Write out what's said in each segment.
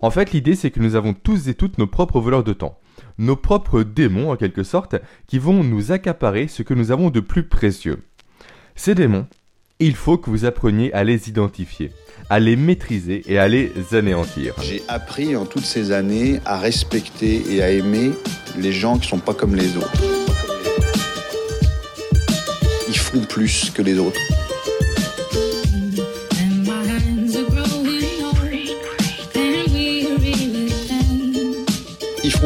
En fait, l'idée, c'est que nous avons tous et toutes nos propres voleurs de temps. Nos propres démons, en quelque sorte, qui vont nous accaparer ce que nous avons de plus précieux. Ces démons, il faut que vous appreniez à les identifier, à les maîtriser et à les anéantir. J'ai appris en toutes ces années à respecter et à aimer les gens qui sont pas comme les autres. Ils font plus que les autres.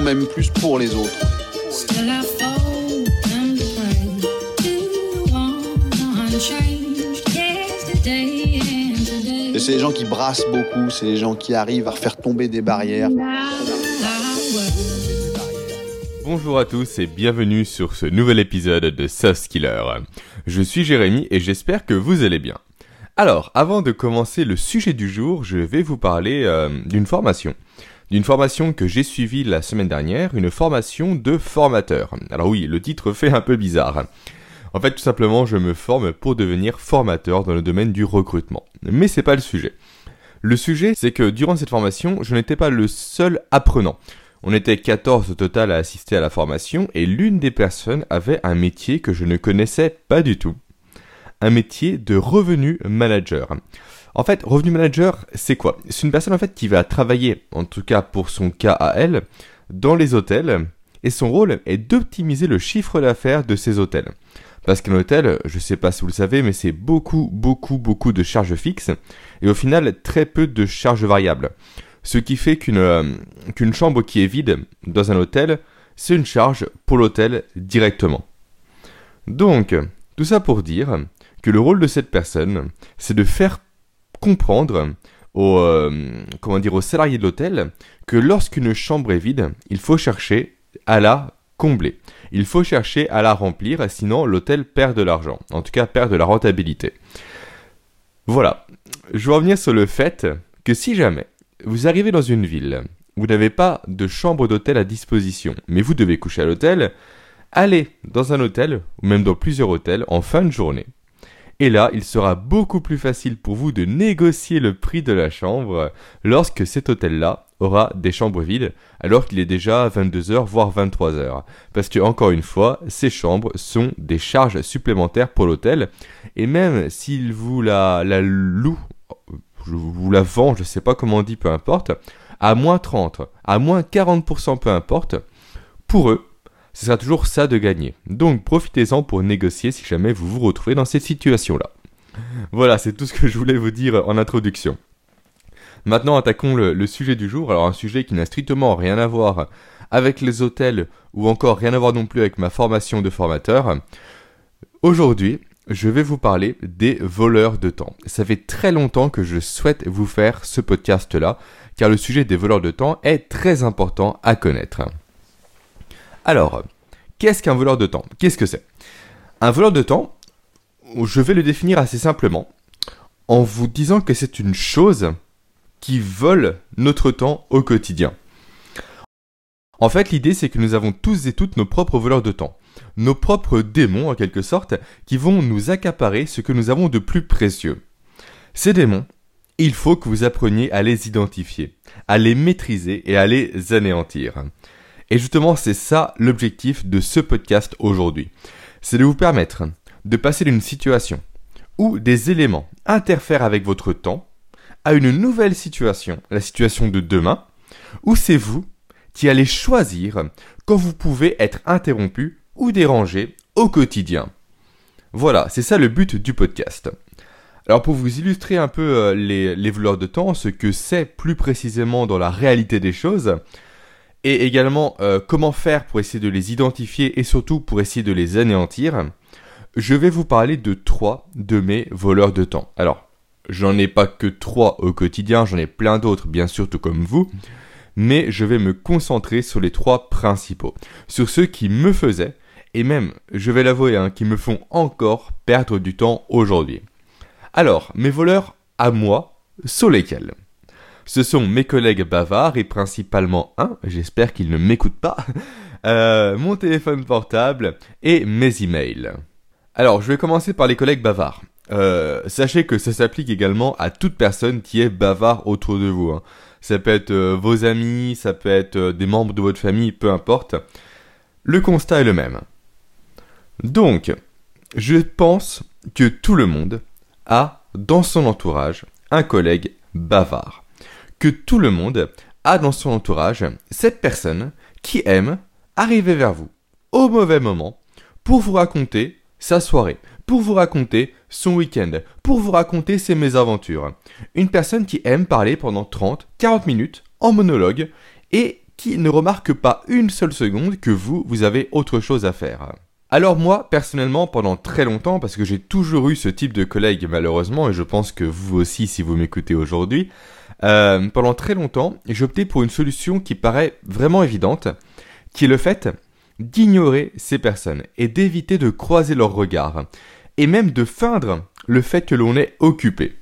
Font même plus pour les autres. Et c'est les gens qui brassent beaucoup, c'est les gens qui arrivent à faire tomber des barrières. Bonjour à tous et bienvenue sur ce nouvel épisode de Sauce Killer. Je suis Jérémy et j'espère que vous allez bien. Alors, avant de commencer le sujet du jour, je vais vous parler euh, d'une formation. D'une formation que j'ai suivie la semaine dernière, une formation de formateur. Alors oui, le titre fait un peu bizarre. En fait, tout simplement, je me forme pour devenir formateur dans le domaine du recrutement. Mais c'est pas le sujet. Le sujet, c'est que durant cette formation, je n'étais pas le seul apprenant. On était 14 au total à assister à la formation et l'une des personnes avait un métier que je ne connaissais pas du tout. Un métier de revenu manager. En fait, revenu manager, c'est quoi? C'est une personne en fait qui va travailler, en tout cas pour son cas à elle, dans les hôtels et son rôle est d'optimiser le chiffre d'affaires de ces hôtels. Parce qu'un hôtel, je sais pas si vous le savez, mais c'est beaucoup, beaucoup, beaucoup de charges fixes et au final très peu de charges variables. Ce qui fait qu'une euh, qu'une chambre qui est vide dans un hôtel, c'est une charge pour l'hôtel directement. Donc, tout ça pour dire que le rôle de cette personne, c'est de faire comprendre aux, euh, comment dire, aux salariés de l'hôtel que lorsqu'une chambre est vide, il faut chercher à la combler. Il faut chercher à la remplir, sinon l'hôtel perd de l'argent. En tout cas, perd de la rentabilité. Voilà. Je veux revenir sur le fait que si jamais vous arrivez dans une ville, vous n'avez pas de chambre d'hôtel à disposition, mais vous devez coucher à l'hôtel, allez dans un hôtel, ou même dans plusieurs hôtels, en fin de journée. Et là, il sera beaucoup plus facile pour vous de négocier le prix de la chambre lorsque cet hôtel-là aura des chambres vides, alors qu'il est déjà 22h voire 23h. Parce que, encore une fois, ces chambres sont des charges supplémentaires pour l'hôtel, et même s'il vous la, loue, je vous la vend, je sais pas comment on dit, peu importe, à moins 30, à moins 40%, peu importe, pour eux, ce sera toujours ça de gagner. Donc profitez-en pour négocier si jamais vous vous retrouvez dans cette situation-là. Voilà, c'est tout ce que je voulais vous dire en introduction. Maintenant, attaquons le, le sujet du jour. Alors, un sujet qui n'a strictement rien à voir avec les hôtels ou encore rien à voir non plus avec ma formation de formateur. Aujourd'hui, je vais vous parler des voleurs de temps. Ça fait très longtemps que je souhaite vous faire ce podcast-là, car le sujet des voleurs de temps est très important à connaître. Alors, qu'est-ce qu'un voleur de temps? Qu'est-ce que c'est? Un voleur de temps, je vais le définir assez simplement, en vous disant que c'est une chose qui vole notre temps au quotidien. En fait, l'idée, c'est que nous avons tous et toutes nos propres voleurs de temps. Nos propres démons, en quelque sorte, qui vont nous accaparer ce que nous avons de plus précieux. Ces démons, il faut que vous appreniez à les identifier, à les maîtriser et à les anéantir. Et justement, c'est ça l'objectif de ce podcast aujourd'hui. C'est de vous permettre de passer d'une situation où des éléments interfèrent avec votre temps à une nouvelle situation, la situation de demain, où c'est vous qui allez choisir quand vous pouvez être interrompu ou dérangé au quotidien. Voilà, c'est ça le but du podcast. Alors pour vous illustrer un peu euh, les, les voleurs de temps, ce que c'est plus précisément dans la réalité des choses, et également euh, comment faire pour essayer de les identifier et surtout pour essayer de les anéantir, je vais vous parler de trois de mes voleurs de temps. Alors, j'en ai pas que trois au quotidien, j'en ai plein d'autres bien sûr tout comme vous, mais je vais me concentrer sur les trois principaux, sur ceux qui me faisaient, et même, je vais l'avouer, hein, qui me font encore perdre du temps aujourd'hui. Alors, mes voleurs à moi sont lesquels? Ce sont mes collègues bavards et principalement un, j'espère qu'il ne m'écoute pas, euh, mon téléphone portable et mes emails. Alors, je vais commencer par les collègues bavards. Euh, sachez que ça s'applique également à toute personne qui est bavard autour de vous. hein. ça peut être euh, vos amis, ça peut être des membres de votre famille, peu importe. Le constat est le même. Donc, je pense que tout le monde a dans son entourage un collègue bavard. Que tout le monde a dans son entourage cette personne qui aime arriver vers vous au mauvais moment pour vous raconter sa soirée, pour vous raconter son week-end, pour vous raconter ses mésaventures. Une personne qui aime parler pendant 30, 40 minutes en monologue et qui ne remarque pas une seule seconde que vous, vous avez autre chose à faire. Alors moi, personnellement, pendant très longtemps, parce que j'ai toujours eu ce type de collègue malheureusement, et je pense que vous aussi si vous m'écoutez aujourd'hui, euh, pendant très longtemps, j'ai pour une solution qui paraît vraiment évidente, qui est le fait d'ignorer ces personnes et d'éviter de croiser leurs regards, et même de feindre le fait que l'on est occupé.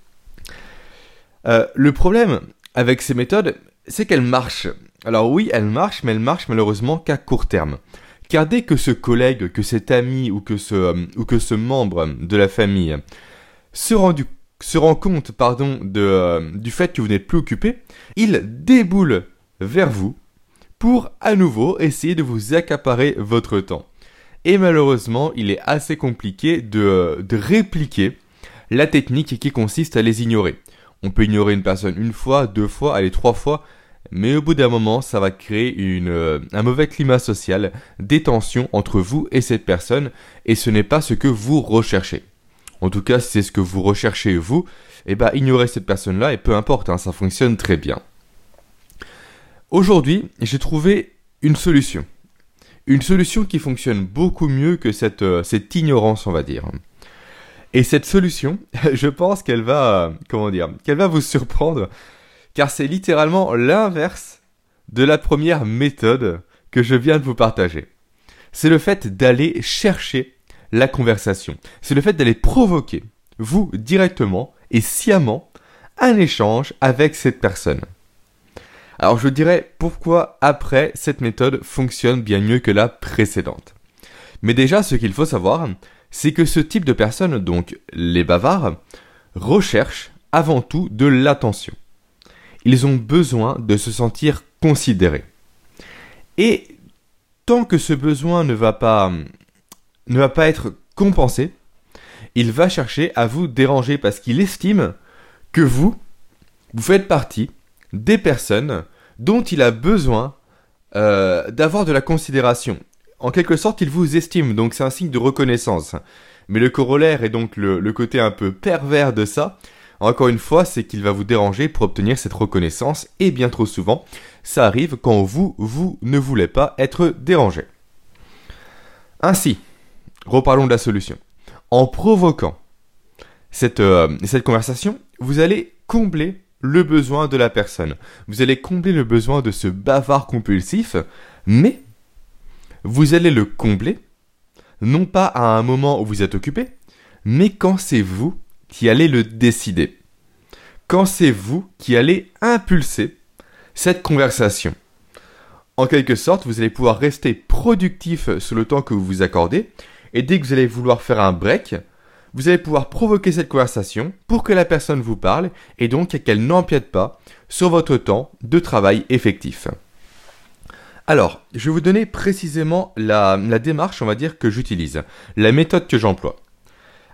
Euh, le problème avec ces méthodes, c'est qu'elles marchent. Alors oui, elles marchent, mais elles marchent malheureusement qu'à court terme. Car dès que ce collègue, que cet ami ou que ce, euh, ou que ce membre de la famille se rend, du- se rend compte pardon, de, euh, du fait que vous n'êtes plus occupé, il déboule vers vous pour à nouveau essayer de vous accaparer votre temps. Et malheureusement, il est assez compliqué de, répliquer la technique qui consiste à les ignorer. On peut ignorer une personne une fois, deux fois, allez trois fois, mais au bout d'un moment, ça va créer une, euh, un mauvais climat social, des tensions entre vous et cette personne, et ce n'est pas ce que vous recherchez. En tout cas, si c'est ce que vous recherchez vous, eh ben ignorez cette personne-là, et peu importe, hein, ça fonctionne très bien. Aujourd'hui, j'ai trouvé une solution. Une solution qui fonctionne beaucoup mieux que cette, euh, ignorance, on va dire. Et cette solution, je pense qu'elle va, comment dire, qu'elle va vous surprendre, car c'est littéralement l'inverse de la première méthode que je viens de vous partager. C'est le fait d'aller chercher la conversation. C'est le fait d'aller provoquer, vous directement et sciemment, un échange avec cette personne. Alors je dirais pourquoi après cette méthode fonctionne bien mieux que la précédente. Mais déjà ce qu'il faut savoir, c'est que ce type de personnes, donc les bavards, recherchent avant tout de l'attention. Ils ont besoin de se sentir considérés. Et tant que ce besoin ne va pas ne va pas être compensé, il va chercher à vous déranger parce qu'il estime que vous vous faites partie des personnes dont il a besoin euh, d'avoir de la considération. En quelque sorte, il vous estime, donc c'est un signe de reconnaissance. Mais le corollaire est donc le côté un peu pervers de ça. Encore une fois, c'est qu'il va vous déranger pour obtenir cette reconnaissance, et bien trop souvent, ça arrive quand vous, vous ne voulez pas être dérangé. Ainsi, reparlons de la solution. En provoquant cette, euh, cette conversation, vous allez combler le besoin de la personne. Vous allez combler le besoin de ce bavard compulsif, mais vous allez le combler, non pas à un moment où vous êtes occupé, mais quand c'est vous qui allez le décider. Quand c'est vous qui allez impulser cette conversation. En quelque sorte, vous allez pouvoir rester productif sur le temps que vous vous accordez, et dès que vous allez vouloir faire un break, vous allez pouvoir provoquer cette conversation pour que la personne vous parle et donc qu'elle n'empiète pas sur votre temps de travail effectif. Alors, je vais vous donner précisément la, démarche, on va dire, que j'utilise, la méthode que j'emploie.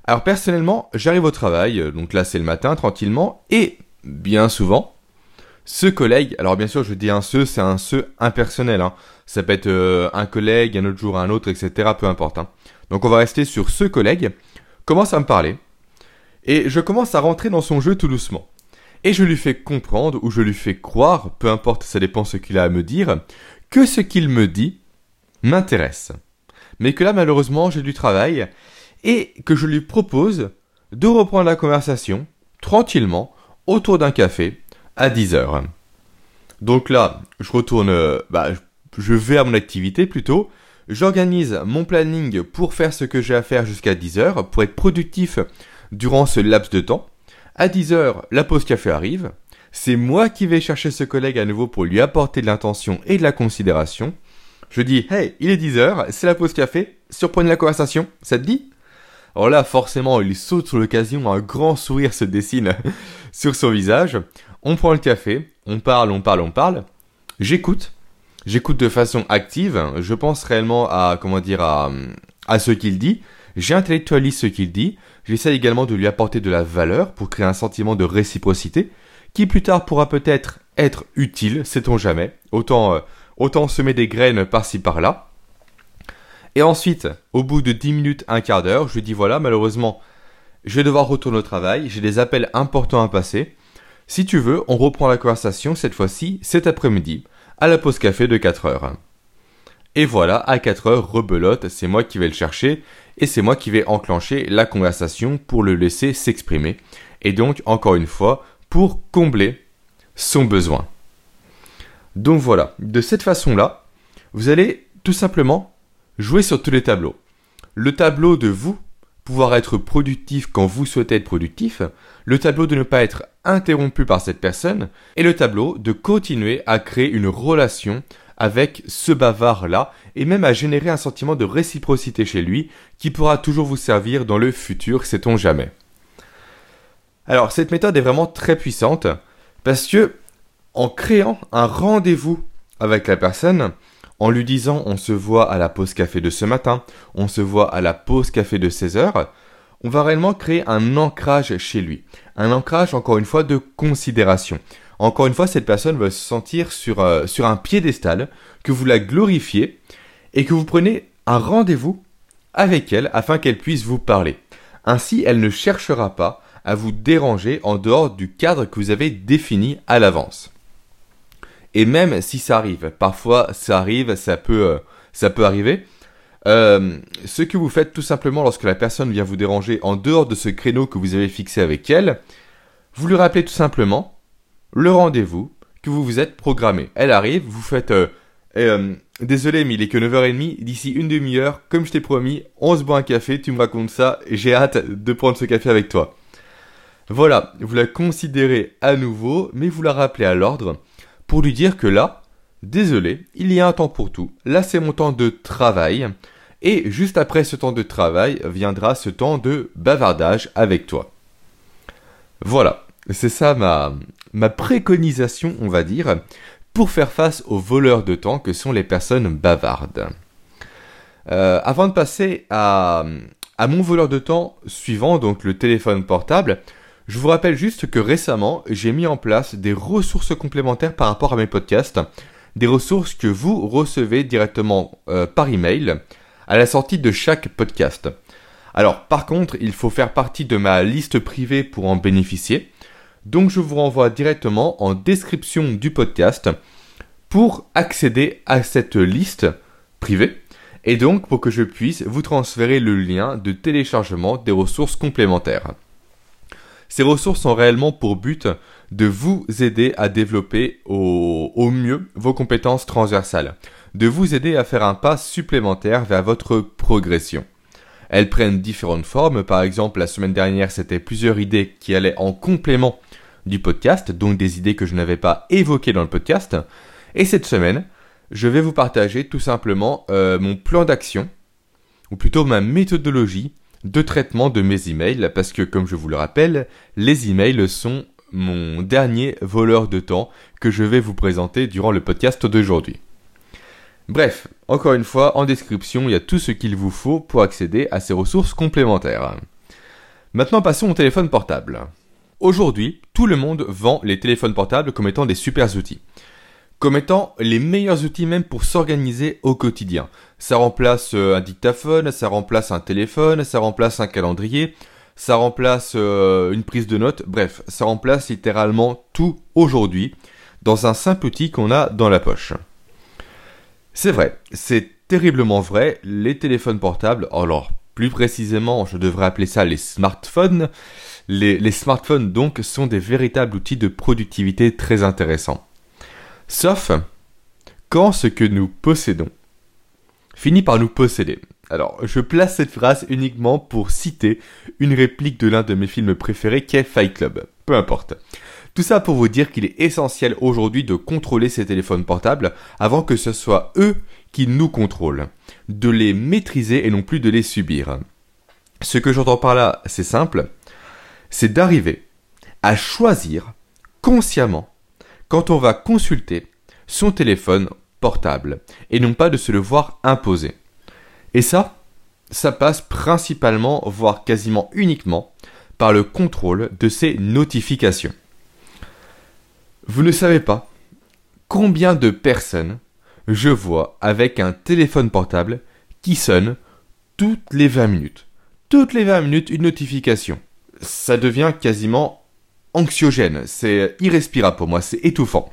Alors personnellement, j'arrive au travail, euh, donc là c'est le matin tranquillement, et bien souvent, ce collègue, alors bien sûr je dis un ce, c'est un ce impersonnel, hein. ça peut être euh, un collègue, un autre jour un autre, etc., peu importe. hein. Donc on va rester sur ce collègue, commence à me parler, et je commence à rentrer dans son jeu tout doucement. Et je lui fais comprendre, ou je lui fais croire, peu importe, ça dépend ce qu'il a à me dire, que ce qu'il me dit m'intéresse. Mais que là malheureusement j'ai du travail, et que je lui propose de reprendre la conversation tranquillement autour d'un café à 10h. Donc là, je retourne, euh, bah, je vais à mon activité plutôt, j'organise mon planning pour faire ce que j'ai à faire jusqu'à 10h, pour être productif durant ce laps de temps. À 10h, la pause café arrive, c'est moi qui vais chercher ce collègue à nouveau pour lui apporter de l'intention et de la considération. Je dis, hey, il est 10h, c'est la pause café, surprenez la conversation, ça te dit? Alors là, forcément, il saute sur l'occasion, un grand sourire se dessine sur son visage. on prend le café, on parle, on parle, on parle. J'écoute. J'écoute de façon active. Je pense réellement à, comment dire, à, ce qu'il dit. J'intellectualise ce qu'il dit. J'essaie également de lui apporter de la valeur pour créer un sentiment de réciprocité qui plus tard pourra peut-être être utile, sait-on jamais. Autant, euh, autant semer des graines par-ci par-là. Et ensuite, au bout de 10 minutes, un quart d'heure, je lui dis voilà, malheureusement, je vais devoir retourner au travail, j'ai des appels importants à passer. Si tu veux, on reprend la conversation cette fois-ci cet après-midi, à la pause café de 4 heures. Et voilà, à 4 heures, rebelote, c'est moi qui vais le chercher, et c'est moi qui vais enclencher la conversation pour le laisser s'exprimer. Et donc, encore une fois, pour combler son besoin. Donc voilà, de cette façon-là, vous allez tout simplement jouer sur tous les tableaux. Le tableau de vous, pouvoir être productif quand vous souhaitez être productif, le tableau de ne pas être interrompu par cette personne, et le tableau de continuer à créer une relation avec ce bavard-là, et même à générer un sentiment de réciprocité chez lui, qui pourra toujours vous servir dans le futur, sait-on jamais. Alors, cette méthode est vraiment très puissante, parce que, en créant un rendez-vous avec la personne, en lui disant on se voit à la pause café de ce matin, on se voit à la pause café de 16 heures, on va réellement créer un ancrage chez lui. Un ancrage, encore une fois, de considération. Encore une fois, cette personne va se sentir sur, euh, sur un piédestal, que vous la glorifiez, et que vous prenez un rendez-vous avec elle afin qu'elle puisse vous parler. Ainsi, elle ne cherchera pas à vous déranger en dehors du cadre que vous avez défini à l'avance. Et même si ça arrive, parfois ça arrive, ça peut, euh, ça peut arriver. euh, ce que vous faites tout simplement lorsque la personne vient vous déranger en dehors de ce créneau que vous avez fixé avec elle, vous lui rappelez tout simplement le rendez-vous que vous vous êtes programmé. Elle arrive, vous faites euh, euh, désolé mais il est que 9h30, d'ici une demi-heure, comme je t'ai promis, on se boit un café, tu me racontes ça, j'ai hâte de prendre ce café avec toi. Voilà, vous la considérez à nouveau, mais vous la rappelez à l'ordre pour lui dire que là, désolé, il y a un temps pour tout. Là, c'est mon temps de travail. Et juste après ce temps de travail viendra ce temps de bavardage avec toi. Voilà, c'est ça ma, ma préconisation, on va dire, pour faire face aux voleurs de temps que sont les personnes bavardes. Euh, avant de passer à, à mon voleur de temps suivant, donc le téléphone portable, je vous rappelle juste que récemment, j'ai mis en place des ressources complémentaires par rapport à mes podcasts, des ressources que vous recevez directement euh, par email à la sortie de chaque podcast. Alors par contre, il faut faire partie de ma liste privée pour en bénéficier. Donc je vous renvoie directement en description du podcast pour accéder à cette liste privée et donc pour que je puisse vous transférer le lien de téléchargement des ressources complémentaires. Ces ressources ont réellement pour but de vous aider à développer au, mieux vos compétences transversales, de vous aider à faire un pas supplémentaire vers votre progression. Elles prennent différentes formes, par exemple la semaine dernière c'était plusieurs idées qui allaient en complément du podcast, donc des idées que je n'avais pas évoquées dans le podcast, et cette semaine je vais vous partager tout simplement euh, mon plan d'action, ou plutôt ma méthodologie de traitement de mes emails, parce que comme je vous le rappelle, les emails sont mon dernier voleur de temps que je vais vous présenter durant le podcast d'aujourd'hui. Bref, encore une fois, en description, il y a tout ce qu'il vous faut pour accéder à ces ressources complémentaires. Maintenant, passons au téléphone portable. Aujourd'hui, tout le monde vend les téléphones portables comme étant des super outils comme étant les meilleurs outils même pour s'organiser au quotidien. Ça remplace euh, un dictaphone, ça remplace un téléphone, ça remplace un calendrier, ça remplace euh, une prise de notes, bref, ça remplace littéralement tout aujourd'hui dans un simple outil qu'on a dans la poche. C'est vrai, c'est terriblement vrai, les téléphones portables, alors plus précisément je devrais appeler ça les smartphones, les, les smartphones donc sont des véritables outils de productivité très intéressants. Sauf quand ce que nous possédons finit par nous posséder. Alors, je place cette phrase uniquement pour citer une réplique de l'un de mes films préférés qui est Fight Club. Peu importe. Tout ça pour vous dire qu'il est essentiel aujourd'hui de contrôler ces téléphones portables avant que ce soit eux qui nous contrôlent. De les maîtriser et non plus de les subir. Ce que j'entends par là, c'est simple, c'est d'arriver à choisir consciemment quand on va consulter son téléphone portable et non pas de se le voir imposer. Et ça, ça passe principalement, voire quasiment uniquement, par le contrôle de ses notifications. Vous ne savez pas combien de personnes je vois avec un téléphone portable qui sonne toutes les 20 minutes. Toutes les 20 minutes, une notification. Ça devient quasiment anxiogène, c'est irrespirable pour moi, c'est étouffant.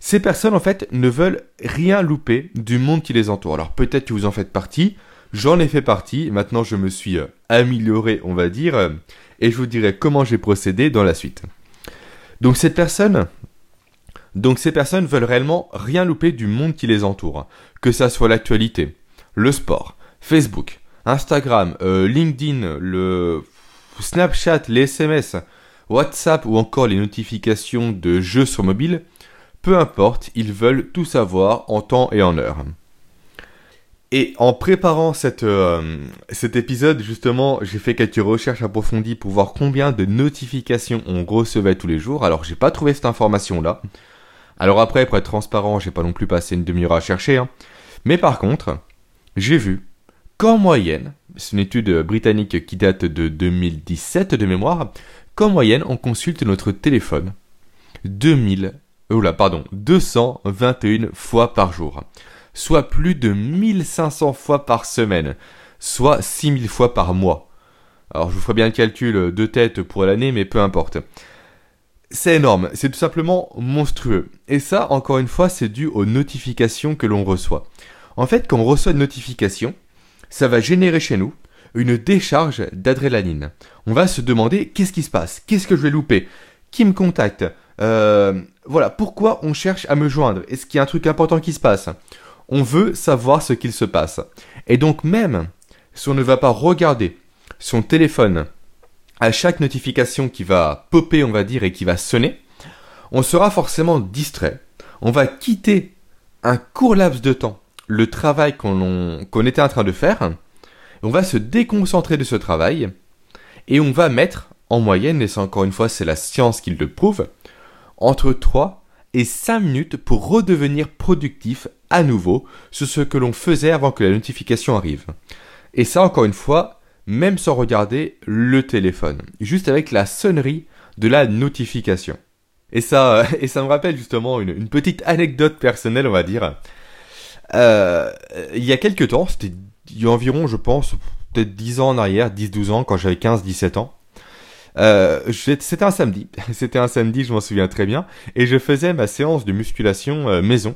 Ces personnes, en fait, ne veulent rien louper du monde qui les entoure. Alors peut-être que vous en faites partie, j'en ai fait partie, maintenant je me suis euh, amélioré, on va dire, euh, et je vous dirai comment j'ai procédé dans la suite. Donc cette personne, donc ces personnes veulent réellement rien louper du monde qui les entoure, que ça soit l'actualité, le sport, Facebook, Instagram, euh, LinkedIn, le Snapchat, les SMS, WhatsApp ou encore les notifications de jeux sur mobile, peu importe, ils veulent tout savoir en temps et en heure. Et en préparant euh, cet épisode, justement, j'ai fait quelques recherches approfondies pour voir combien de notifications on recevait tous les jours. Alors, j'ai pas trouvé cette information-là. Alors après, pour être transparent, j'ai pas non plus passé une demi-heure à chercher. hein. Mais par contre, j'ai vu qu'en moyenne, c'est une étude britannique qui date de 2017 de mémoire, qu'en moyenne, on consulte notre téléphone 2000, oula, pardon, 221 fois par jour, soit plus de 1500 fois par semaine, soit 6000 fois par mois. Alors je vous ferai bien le calcul de tête pour l'année, mais peu importe. C'est énorme, c'est tout simplement monstrueux. Et ça, encore une fois, c'est dû aux notifications que l'on reçoit. En fait, quand on reçoit une notification, ça va générer chez nous une décharge d'adrénaline. On va se demander qu'est-ce qui se passe, qu'est-ce que je vais louper, qui me contacte, euh, voilà, pourquoi on cherche à me joindre, est-ce qu'il y a un truc important qui se passe? On veut savoir ce qu'il se passe. Et donc même si on ne va pas regarder son téléphone à chaque notification qui va popper, on va dire, et qui va sonner, on sera forcément distrait. On va quitter un court laps de temps le travail qu'on qu'on était en train de faire. On va se déconcentrer de ce travail et on va mettre en moyenne, et c'est encore une fois, c'est la science qui le prouve, entre 3 et 5 minutes pour redevenir productif à nouveau sur ce que l'on faisait avant que la notification arrive. Et ça, encore une fois, même sans regarder le téléphone, juste avec la sonnerie de la notification. Et ça, et ça me rappelle justement une, une petite anecdote personnelle, on va dire. Euh, il y a quelques temps, c'était il y a environ, je pense, peut-être 10 ans en arrière, 10-12 ans, quand j'avais 15-17 ans. Euh, c'était un samedi, c'était un samedi, je m'en souviens très bien, et je faisais ma séance de musculation euh, maison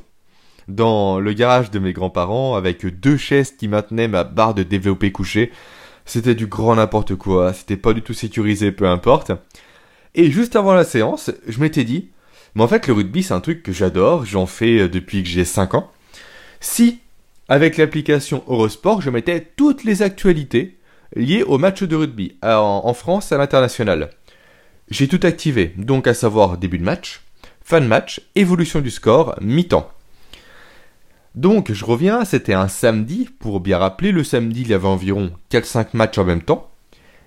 dans le garage de mes grands-parents avec deux chaises qui maintenaient ma barre de développé couché. C'était du grand n'importe quoi, c'était pas du tout sécurisé, peu importe. Et juste avant la séance, je m'étais dit, mais en fait le rugby c'est un truc que j'adore, j'en fais euh, depuis que j'ai 5 ans. Si, avec l'application Eurosport, je mettais toutes les actualités liées au match de rugby euh, en, France à l'international. J'ai tout activé, donc à savoir début de match, fin de match, évolution du score, mi-temps. Donc je reviens, c'était un samedi, pour bien rappeler, le samedi il y avait environ 4-5 matchs en même temps.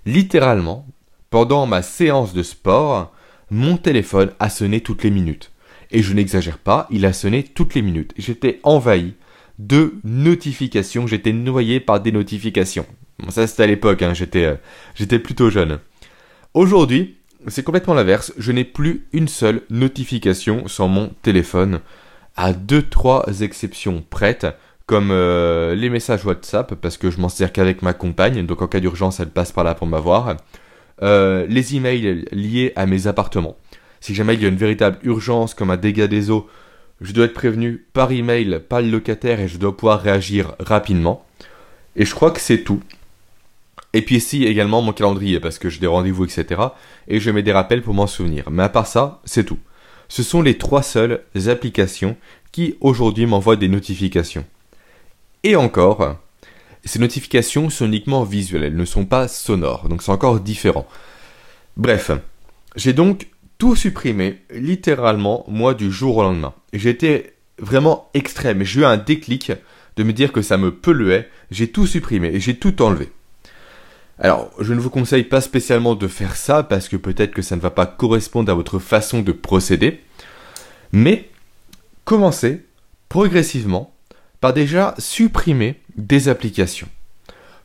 Littéralement, pendant ma séance de sport, mon téléphone a sonné toutes les minutes. Et je n'exagère pas, il a sonné toutes les minutes. J'étais envahi de notifications, j'étais noyé par des notifications. Ça c'était à l'époque, hein, j'étais, euh, j'étais plutôt jeune. Aujourd'hui, c'est complètement l'inverse, je n'ai plus une seule notification sur mon téléphone, à deux trois exceptions prêtes, comme euh, les messages WhatsApp, parce que je m'en sers qu'avec ma compagne, donc en cas d'urgence elle passe par là pour m'avoir, euh, les emails liés à mes appartements. Si jamais il y a une véritable urgence comme un dégât des eaux, je dois être prévenu par email, par le locataire et je dois pouvoir réagir rapidement. Et je crois que c'est tout. Et puis ici également mon calendrier parce que j'ai des rendez-vous etc. Et je mets des rappels pour m'en souvenir. Mais à part ça, c'est tout. Ce sont les trois seules applications qui aujourd'hui m'envoient des notifications. Et encore, ces notifications sont uniquement visuelles, elles ne sont pas sonores, donc c'est encore différent. Bref, j'ai donc tout supprimé, littéralement, moi, du jour au lendemain. J'étais vraiment extrême, j'ai eu un déclic de me dire que ça me polluait, j'ai tout supprimé et j'ai tout enlevé. Alors, je ne vous conseille pas spécialement de faire ça parce que peut-être que ça ne va pas correspondre à votre façon de procéder. Mais commencez progressivement par déjà supprimer des applications.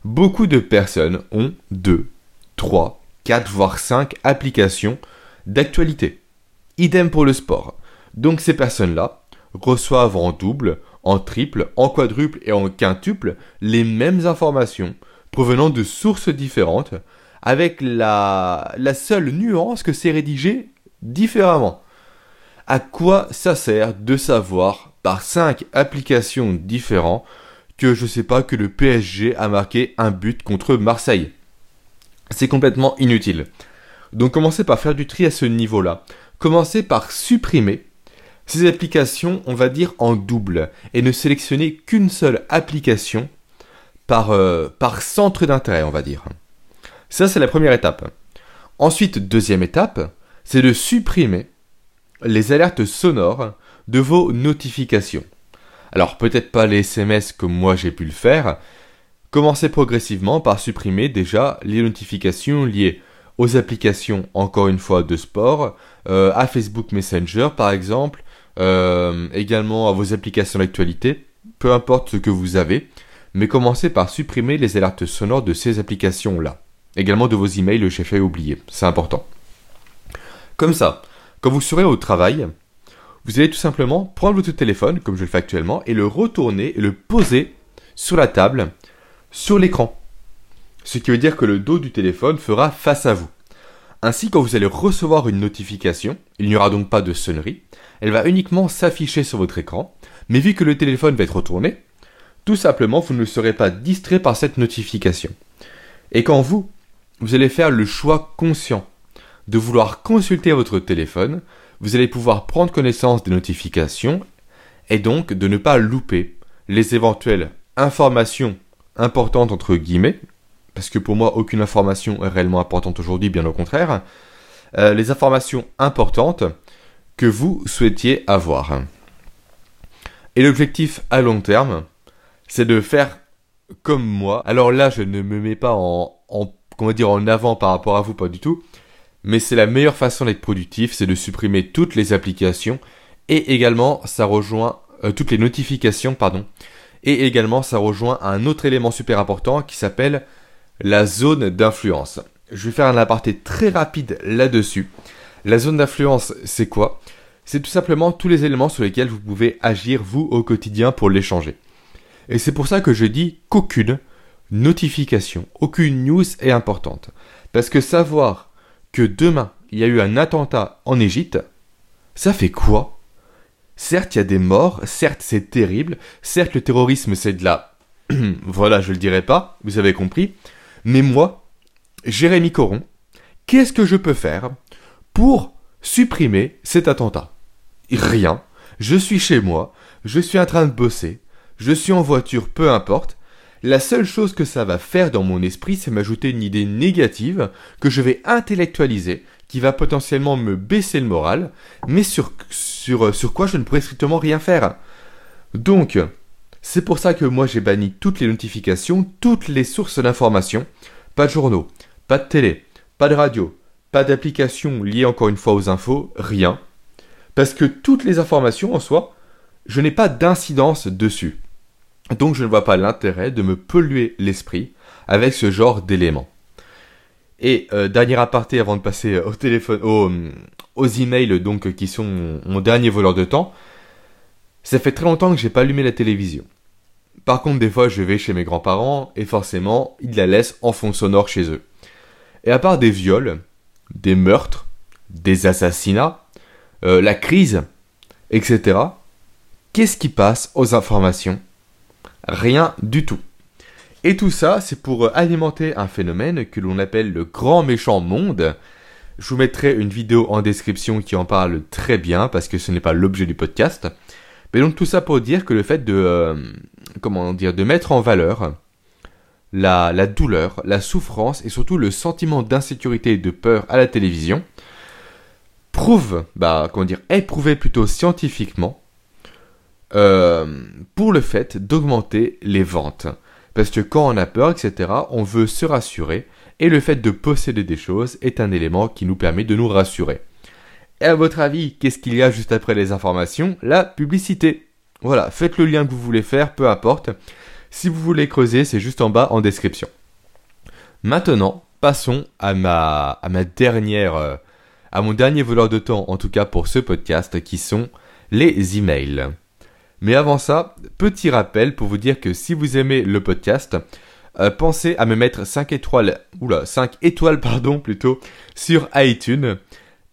Beaucoup de personnes ont 2, 3, 4, voire 5 applications d'actualité. Idem pour le sport. Donc ces personnes-là reçoivent en double, en triple, en quadruple et en quintuple les mêmes informations provenant de sources différentes avec la, seule nuance que c'est rédigé différemment. À quoi ça sert de savoir par 5 applications différentes que je sais pas que le PSG a marqué un but contre Marseille? C'est complètement inutile. Donc commencez par faire du tri à ce niveau-là. Commencez par supprimer ces applications, on va dire en double, et ne sélectionnez qu'une seule application par, euh, par centre d'intérêt, on va dire. Ça, c'est la première étape. Ensuite, deuxième étape, c'est de supprimer les alertes sonores de vos notifications. Alors, peut-être pas les SMS comme moi j'ai pu le faire. Commencez progressivement par supprimer déjà les notifications liées aux applications, encore une fois, de sport, euh, à Facebook Messenger par exemple, euh, également à vos applications d'actualité, peu importe ce que vous avez, mais commencez par supprimer les alertes sonores de ces applications-là. Également de vos emails, j'ai fait oublier, c'est important. Comme ça, quand vous serez au travail, vous allez tout simplement prendre votre téléphone, comme je le fais actuellement, et le retourner et le poser sur la table, sur l'écran. Ce qui veut dire que le dos du téléphone fera face à vous. Ainsi, quand vous allez recevoir une notification, il n'y aura donc pas de sonnerie, elle va uniquement s'afficher sur votre écran, mais vu que le téléphone va être retourné, tout simplement vous ne serez pas distrait par cette notification. Et quand vous, vous allez faire le choix conscient de vouloir consulter votre téléphone, vous allez pouvoir prendre connaissance des notifications et donc de ne pas louper les éventuelles informations importantes entre guillemets, parce que pour moi aucune information est réellement importante aujourd'hui, bien au contraire, euh, les informations importantes que vous souhaitiez avoir. Et l'objectif à long terme, c'est de faire comme moi. Alors là, je ne me mets pas en, en, comment dire, en avant par rapport à vous, pas du tout. Mais c'est la meilleure façon d'être productif, c'est de supprimer toutes les applications et également ça rejoint euh, toutes les notifications, pardon. Et également ça rejoint un autre élément super important qui s'appelle la zone d'influence. Je vais faire un aparté très rapide là-dessus. La zone d'influence, c'est quoi? C'est tout simplement tous les éléments sur lesquels vous pouvez agir vous au quotidien pour les changer. Et c'est pour ça que je dis qu'aucune notification, aucune news est importante. Parce que savoir que demain il y a eu un attentat en Égypte, ça fait quoi? Certes, il y a des morts, certes, c'est terrible, certes, le terrorisme, c'est de la... voilà, je le dirai pas, vous avez compris. Mais moi, Jérémy Coron, qu'est-ce que je peux faire pour supprimer cet attentat? Rien. Je suis chez moi, je suis en train de bosser, je suis en voiture, peu importe. La seule chose que ça va faire dans mon esprit, c'est m'ajouter une idée négative que je vais intellectualiser, qui va potentiellement me baisser le moral, mais sur, sur, sur quoi je ne pourrais strictement rien faire. Donc, c'est pour ça que moi j'ai banni toutes les notifications, toutes les sources d'informations. Pas de journaux, pas de télé, pas de radio, pas d'applications liées encore une fois aux infos, rien. Parce que toutes les informations en soi, je n'ai pas d'incidence dessus. Donc je ne vois pas l'intérêt de me polluer l'esprit avec ce genre d'éléments. Et euh, dernier aparté avant de passer au téléphone, aux, aux emails donc qui sont mon dernier voleur de temps. Ça fait très longtemps que j'ai pas allumé la télévision. Par contre, des fois, je vais chez mes grands-parents et forcément, ils la laissent en fond sonore chez eux. Et à part des viols, des meurtres, des assassinats, euh, la crise, etc., qu'est-ce qui passe aux informations? Rien du tout. Et tout ça, c'est pour alimenter un phénomène que l'on appelle le grand méchant monde. Je vous mettrai une vidéo en description qui en parle très bien parce que ce n'est pas l'objet du podcast. Mais donc tout ça pour dire que le fait de euh, comment dire de mettre en valeur la, douleur, la souffrance et surtout le sentiment d'insécurité et de peur à la télévision prouve, bah comment dire, est prouvé plutôt scientifiquement euh, pour le fait d'augmenter les ventes. Parce que quand on a peur, etc., on veut se rassurer, et le fait de posséder des choses est un élément qui nous permet de nous rassurer. Et à votre avis, qu'est-ce qu'il y a juste après les informations? La publicité. Voilà, faites le lien que vous voulez faire, peu importe. Si vous voulez creuser, c'est juste en bas en description. Maintenant, passons à ma, à dernière, euh, à mon dernier voleur de temps, en tout cas pour ce podcast, qui sont les emails. Mais avant ça, petit rappel pour vous dire que si vous aimez le podcast, euh, pensez à me mettre 5 étoiles, oula, 5 étoiles pardon plutôt, sur iTunes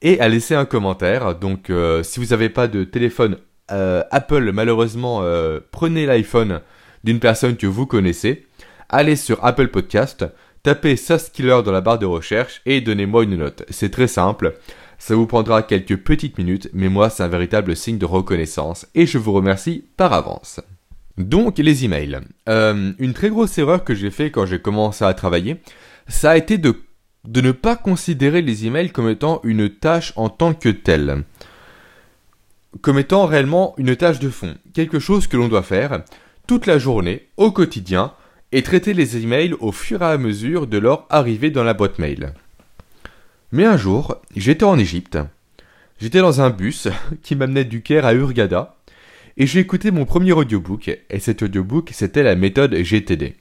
et à laisser un commentaire. Donc euh, si vous n'avez pas de téléphone euh, Apple, malheureusement, euh, prenez l'iPhone d'une personne que vous connaissez, allez sur Apple Podcast, tapez Sauce Killer dans la barre de recherche et donnez-moi une note. C'est très simple. Ça vous prendra quelques petites minutes, mais moi c'est un véritable signe de reconnaissance et je vous remercie par avance. Donc les emails. Une très grosse erreur que j'ai fait quand j'ai commencé à travailler, ça a été de, de ne pas considérer les emails comme étant une tâche en tant que telle. Comme étant réellement une tâche de fond, quelque chose que l'on doit faire toute la journée, au quotidien, et traiter les emails au fur et à mesure de leur arrivée dans la boîte mail. Mais un jour, j'étais en Égypte. J'étais dans un bus qui m'amenait du Caire à Hurghada et j'ai écouté mon premier audiobook et cet audiobook c'était la méthode GTD.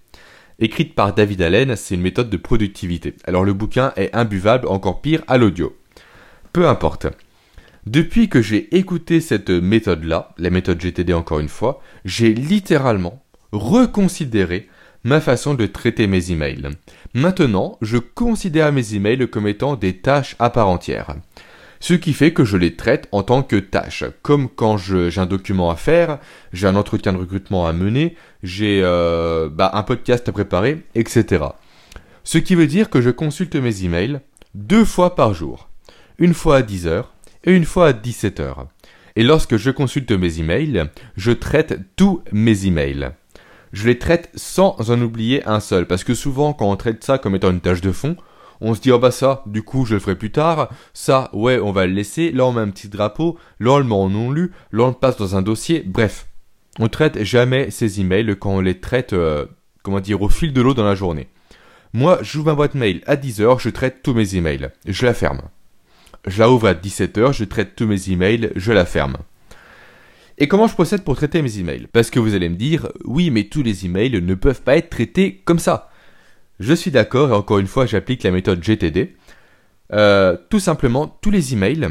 Écrite par David Allen, c'est une méthode de productivité. Alors le bouquin est imbuvable, encore pire à l'audio. Peu importe. Depuis que j'ai écouté cette méthode-là, la méthode GTD encore une fois, j'ai littéralement reconsidéré ma façon de traiter mes emails. Maintenant, je considère mes emails comme étant des tâches à part entière. Ce qui fait que je les traite en tant que tâches. Comme quand j'ai un document à faire, j'ai un entretien de recrutement à mener, j'ai euh, bah, un podcast à préparer, etc. Ce qui veut dire que je consulte mes emails deux fois par jour. Une fois à 10h et une fois à 17h. Et lorsque je consulte mes emails, je traite tous mes emails je les traite sans en oublier un seul. Parce que souvent, quand on traite ça comme étant une tâche de fond, on se dit, oh bah ça, du coup, je le ferai plus tard. Ça, ouais, on va le laisser. Là, on met un petit drapeau. Là, on le met en non lu. Là, on le passe dans un dossier. Bref. On traite jamais ces emails quand on les traite, euh, comment dire, au fil de l'eau dans la journée. Moi, j'ouvre ma boîte mail à 10h, je traite tous mes emails. Je la ferme. Je la ouvre à 17h, je traite tous mes emails, je la ferme. Et comment je procède pour traiter mes emails? Parce que vous allez me dire, oui, mais tous les emails ne peuvent pas être traités comme ça. Je suis d'accord, et encore une fois, j'applique la méthode GTD. Euh, tout simplement, tous les emails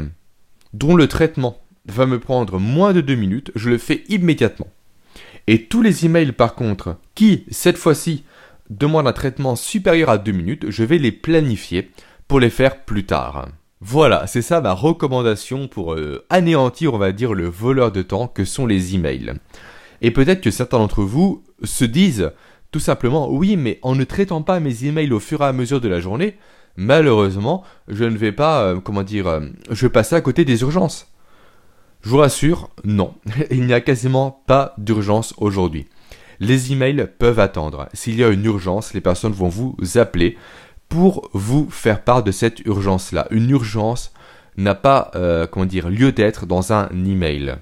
dont le traitement va me prendre moins de deux minutes, je le fais immédiatement. Et tous les emails, par contre, qui, cette fois-ci, demandent un traitement supérieur à deux minutes, je vais les planifier pour les faire plus tard. Voilà, c'est ça ma recommandation pour euh, anéantir, on va dire, le voleur de temps que sont les emails. Et peut-être que certains d'entre vous se disent tout simplement, oui, mais en ne traitant pas mes emails au fur et à mesure de la journée, malheureusement, je ne vais pas, euh, comment dire, euh, je vais passer à côté des urgences. Je vous rassure, non, il n'y a quasiment pas d'urgence aujourd'hui. Les emails peuvent attendre. S'il y a une urgence, les personnes vont vous appeler pour vous faire part de cette urgence-là. Une urgence n'a pas, euh, comment dire, lieu d'être dans un email.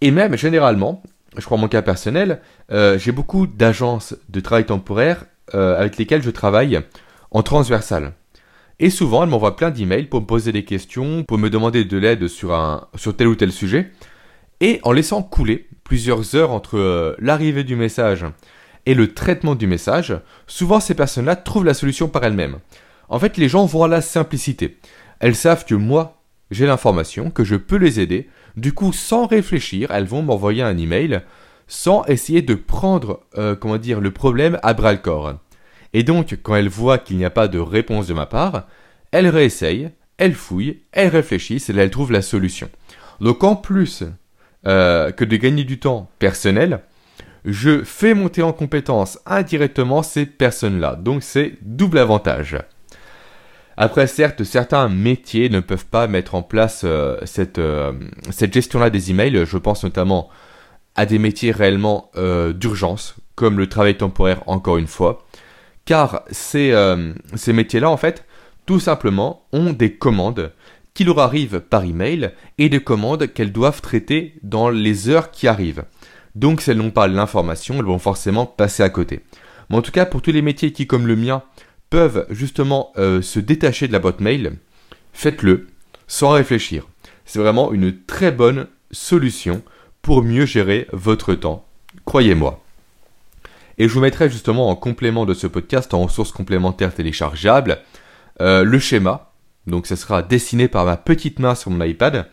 Et même, généralement, je prends mon cas personnel, euh, j'ai beaucoup d'agences de travail temporaire euh, avec lesquelles je travaille en transversal. Et souvent, elles m'envoient plein d'emails pour me poser des questions, pour me demander de l'aide sur, tel ou tel sujet. Et en laissant couler plusieurs heures entre euh, l'arrivée du message et le traitement du message, souvent ces personnes-là trouvent la solution par elles-mêmes. En fait, les gens vont à la simplicité. Elles savent que moi, j'ai l'information, que je peux les aider. Du coup, sans réfléchir, elles vont m'envoyer un email sans essayer de prendre, euh, comment dire, le problème à bras le corps. Et donc, quand elles voient qu'il n'y a pas de réponse de ma part, elles réessayent, elles fouillent, elles réfléchissent et là, elles trouvent la solution. Donc, en plus euh, que de gagner du temps personnel, je fais monter en compétence indirectement ces personnes-là. Donc, c'est double avantage. Après, certes, certains métiers ne peuvent pas mettre en place euh, cette, euh, cette gestion-là des emails. Je pense notamment à des métiers réellement euh, d'urgence, comme le travail temporaire, encore une fois. Car ces, ces métiers-là, en fait, tout simplement, ont des commandes qui leur arrivent par email et des commandes qu'elles doivent traiter dans les heures qui arrivent. Donc, si elles n'ont pas l'information, elles vont forcément passer à côté. Mais en tout cas, pour tous les métiers qui, comme le mien, peuvent justement euh, se détacher de la boîte mail, faites-le sans réfléchir. C'est vraiment une très bonne solution pour mieux gérer votre temps. Croyez-moi. Et je vous mettrai justement en complément de ce podcast, en ressources complémentaires téléchargeables, euh, le schéma. Donc ça sera dessiné par ma petite main sur mon iPad.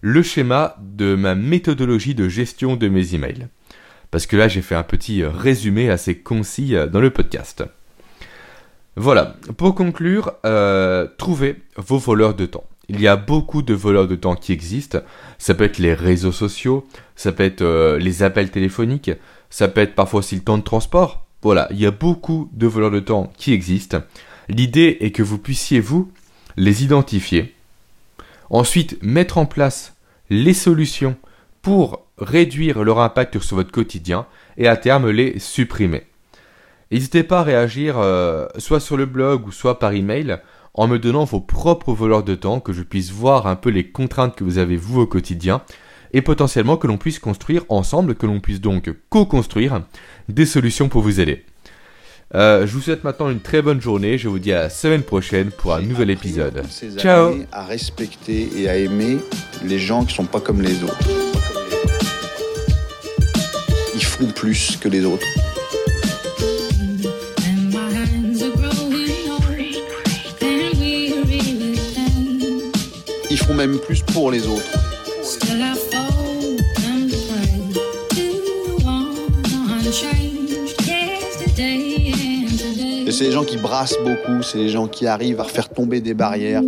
Le schéma de ma méthodologie de gestion de mes emails. Parce que là j'ai fait un petit euh, résumé assez concis dans le podcast. Voilà, pour conclure, euh, trouvez vos voleurs de temps. Il y a beaucoup de voleurs de temps qui existent. Ça peut être les réseaux sociaux, ça peut être euh, les appels téléphoniques, ça peut être parfois aussi le temps de transport. Voilà, il y a beaucoup de voleurs de temps qui existent. L'idée est que vous puissiez, vous, les identifier. Ensuite, mettre en place les solutions pour réduire leur impact sur votre quotidien et à terme les supprimer. N'hésitez pas à réagir euh, soit sur le blog ou soit par email en me donnant vos propres voleurs de temps, que je puisse voir un peu les contraintes que vous avez vous au quotidien et potentiellement que l'on puisse construire ensemble, que l'on puisse donc co-construire des solutions pour vous aider. Euh, je vous souhaite maintenant une très bonne journée, je vous dis à la semaine prochaine pour un nouvel épisode. Ciao années à respecter et à aimer les gens qui sont pas comme les autres. Ils font plus que les autres. Font même plus pour les autres. Et c'est les gens qui brassent beaucoup, c'est les gens qui arrivent à faire tomber des barrières.